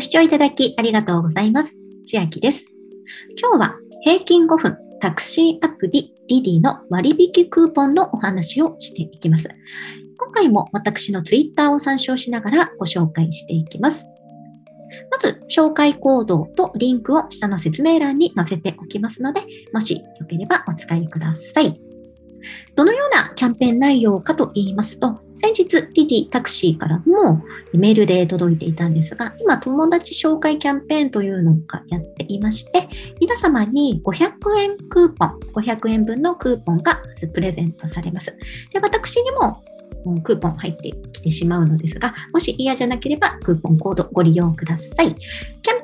ご視聴いただきありがとうございます。千秋です。今日は平均5分タクシーアプリディディの割引クーポンのお話をしていきます。今回も私のツイッターを参照しながらご紹介していきます。まず、紹介コードとリンクを下の説明欄に載せておきますので、もしよければお使いください。どのようなキャンペーン内容かと言いますと、先日 TT タクシーからもメールで届いていたんですが、今友達紹介キャンペーンというのがやっていまして、皆様に500円クーポン、500円分のクーポンがプレゼントされます。で私にもクーポン入ってきてしまうのですが、もし嫌じゃなければクーポンコードご利用ください。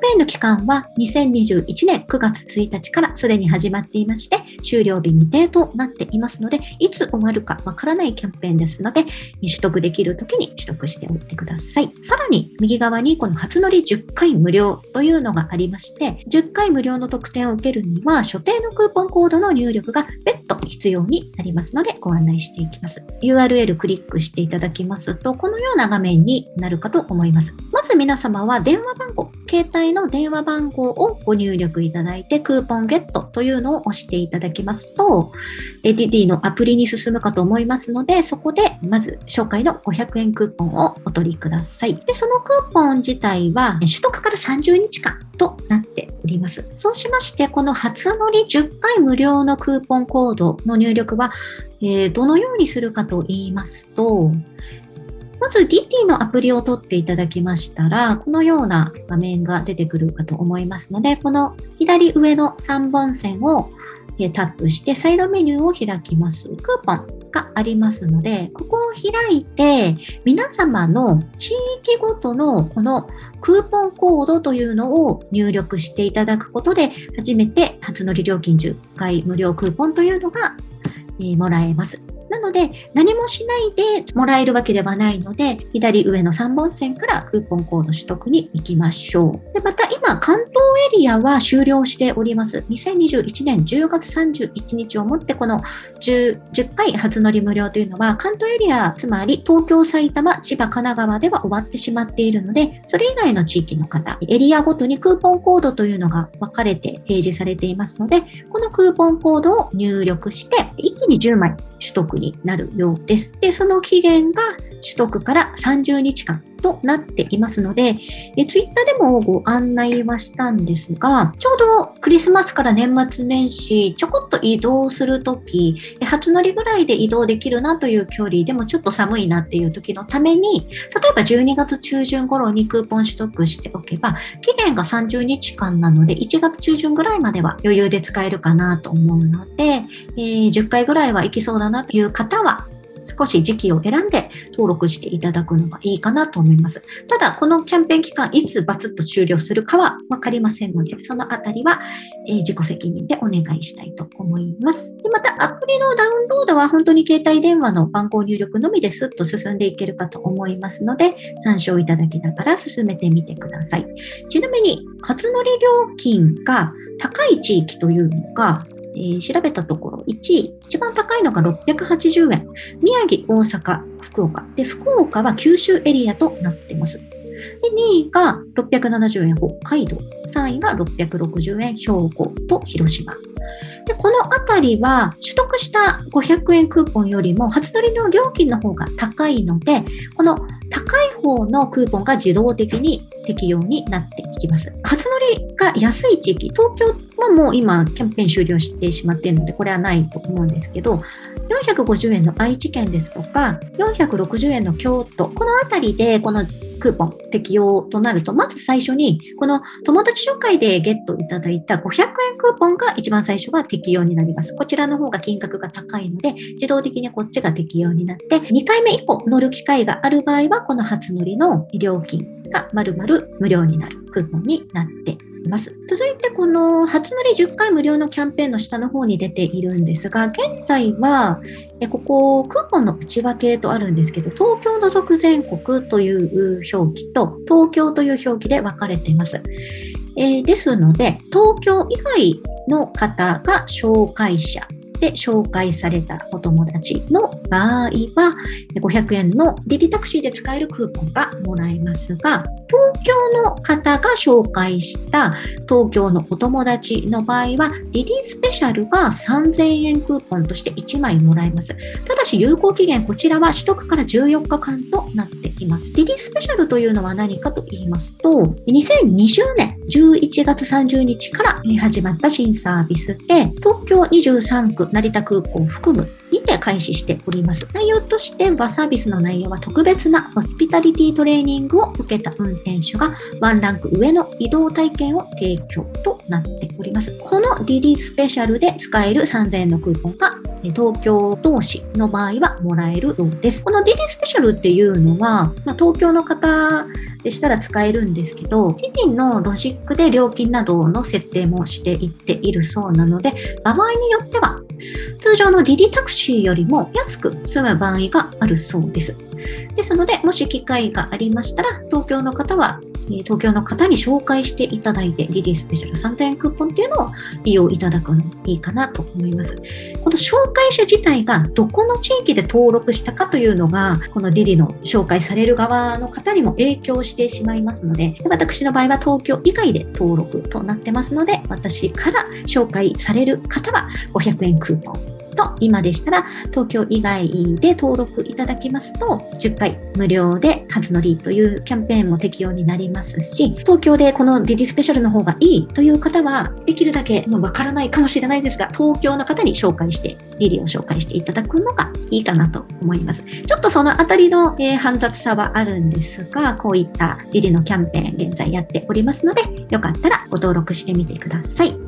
ペーンの期間は2021年9月1日からすでに始まっていまして、終了日未定となっていますので、いつ終わるかわからないキャンペーンですので、取得できる時に取得しておいてください。さらに、右側にこの初乗り10回無料というのがありまして、10回無料の特典を受けるには、所定のクーポンコードの入力が別途必要になりますので、ご案内していきます。URL クリックしていただきますと、このような画面になるかと思います。まず皆様は電話番号、携帯の電話番号をご入力いただいて、クーポンゲットというのを押していただきますと、ATT のアプリに進むかと思いますので、そこでまず紹介の500円クーポンをお取りください。で、そのクーポン自体は取得から30日間となっております。そうしまして、この初乗り10回無料のクーポンコードの入力は、えー、どのようにするかと言いますと、まず DT のアプリを取っていただきましたら、このような画面が出てくるかと思いますので、この左上の3本線をタップしてサイドメニューを開きます。クーポンがありますので、ここを開いて、皆様の地域ごとのこのクーポンコードというのを入力していただくことで、初めて初乗り料金10回無料クーポンというのが、えもらえます。なので、何もしないでもらえるわけではないので、左上の3本線からクーポンコード取得に行きましょう。でまた今、関東エリアは終了しております。2021年10月31日をもってこの 10, 10回初乗り無料というのは関東エリア、つまり東京、埼玉、千葉、神奈川では終わってしまっているので、それ以外の地域の方、エリアごとにクーポンコードというのが分かれて提示されていますので、このクーポンコードを入力して、一気に10枚取得になるようです。で、その期限が取得から30日間となっていますので、えツイッターでもご案内はしたんですが、ちょうどクリスマスから年末年始、ちょこっと移動するとき、初乗りぐらいで移動できるなという距離でもちょっと寒いなっていう時のために、例えば12月中旬頃にクーポン取得しておけば、期限が30日間なので、1月中旬ぐらいまでは余裕で使えるかなと思うので、えー、10回ぐらいは行きそうだなという方は、少し時期を選んで登録していただくのがいいかなと思います。ただ、このキャンペーン期間、いつバツッと終了するかはわかりませんので、そのあたりは、え、自己責任でお願いしたいと思います。でまた、アプリのダウンロードは本当に携帯電話の番号入力のみでスッと進んでいけるかと思いますので、参照いただきながら進めてみてください。ちなみに、初乗り料金が高い地域というのが、えー、調べたところ、1位、一番高いのが680円。宮城、大阪、福岡。で、福岡は九州エリアとなっています。で、2位が670円、北海道。3位が660円、兵庫と広島。で、このあたりは取得した500円クーポンよりも初取りの料金の方が高いので、この高い方のクーポンが自動的に適用になっていきます。初乗りが安い地域、東京はもう今キャンペーン終了してしまっているので、これはないと思うんですけど、450円の愛知県ですとか、460円の京都、このあたりでこのクーポン適用となると、まず最初に、この友達紹介でゲットいただいた500円クーポンが一番最初は適用になります。こちらの方が金額が高いので、自動的にこっちが適用になって、2回目以降乗る機会がある場合は、この初乗りの料金が丸々無料になるクーポンになっています。続いてこの初乗り10回無料のキャンペーンの下の方に出ているんですが、現在はここクーポンの内訳とあるんですけど、東京除く全国という表記と東京という表記で分かれています。えー、ですので、東京以外の方が紹介者って紹介されたお友達の場合は、500円のディディタクシーで使えるクーポンがもらえますが、東京の方が紹介した東京のお友達の場合は、ディディスペシャルが3000円クーポンとして1枚もらえます。ただし有効期限、こちらは取得から14日間となっています。ディディスペシャルというのは何かと言いますと、2020年11月30日から始まった新サービスで、東京23区成田空港を含むにて開始しております。内容としてはサービスの内容は特別なホスピタリティトレーニングを受けた運転手がワンランク上の移動体験を提供となっております。この DD スペシャルで使える3000円のクーポンが東京同士の場合はもらえるようです。この DD スペシャルっていうのは、まあ、東京の方でしたら使えるんですけど、 DiDiのロジックで料金などの設定もしていっているそうなので、場合によっては通常の DiDiタクシーよりも安く済む場合があるそうです。ですので、もし機会がありましたら、東京の方は東京の方に紹介していただいて、 DiDiスペシャル3000円クーポンっていうのを利用いただくのいいかなと思います。この紹介者自体がどこの地域で登録したかというのが、この DiDiの紹介される側の方にも影響してしまいますので、私の場合は東京以外で登録となってますので、私から紹介される方は500円クーポンと、今でしたら東京以外で登録いただきますと、10回無料で初乗りというキャンペーンも適用になりますし、東京でこのディディスペシャルの方がいいという方は、できるだけわからないかもしれないですが、東京の方に紹介して、ディディを紹介していただくのがいいかなと思います。ちょっとそのあたりの、え、煩雑さはあるんですが、こういったディディのキャンペーン現在やっておりますので、よかったらご登録してみてください。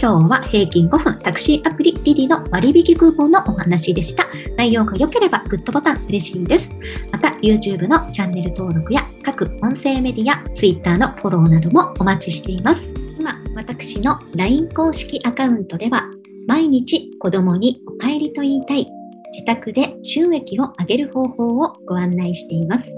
今日は平均5分タクシーアプリディディの割引クーポンのお話でした。内容が良ければグッドボタン嬉しいです。また YouTube のチャンネル登録や各音声メディア、Twitter のフォローなどもお待ちしています。今、私の LINE 公式アカウントでは毎日子供にお帰りと言いたい自宅で収益を上げる方法をご案内しています。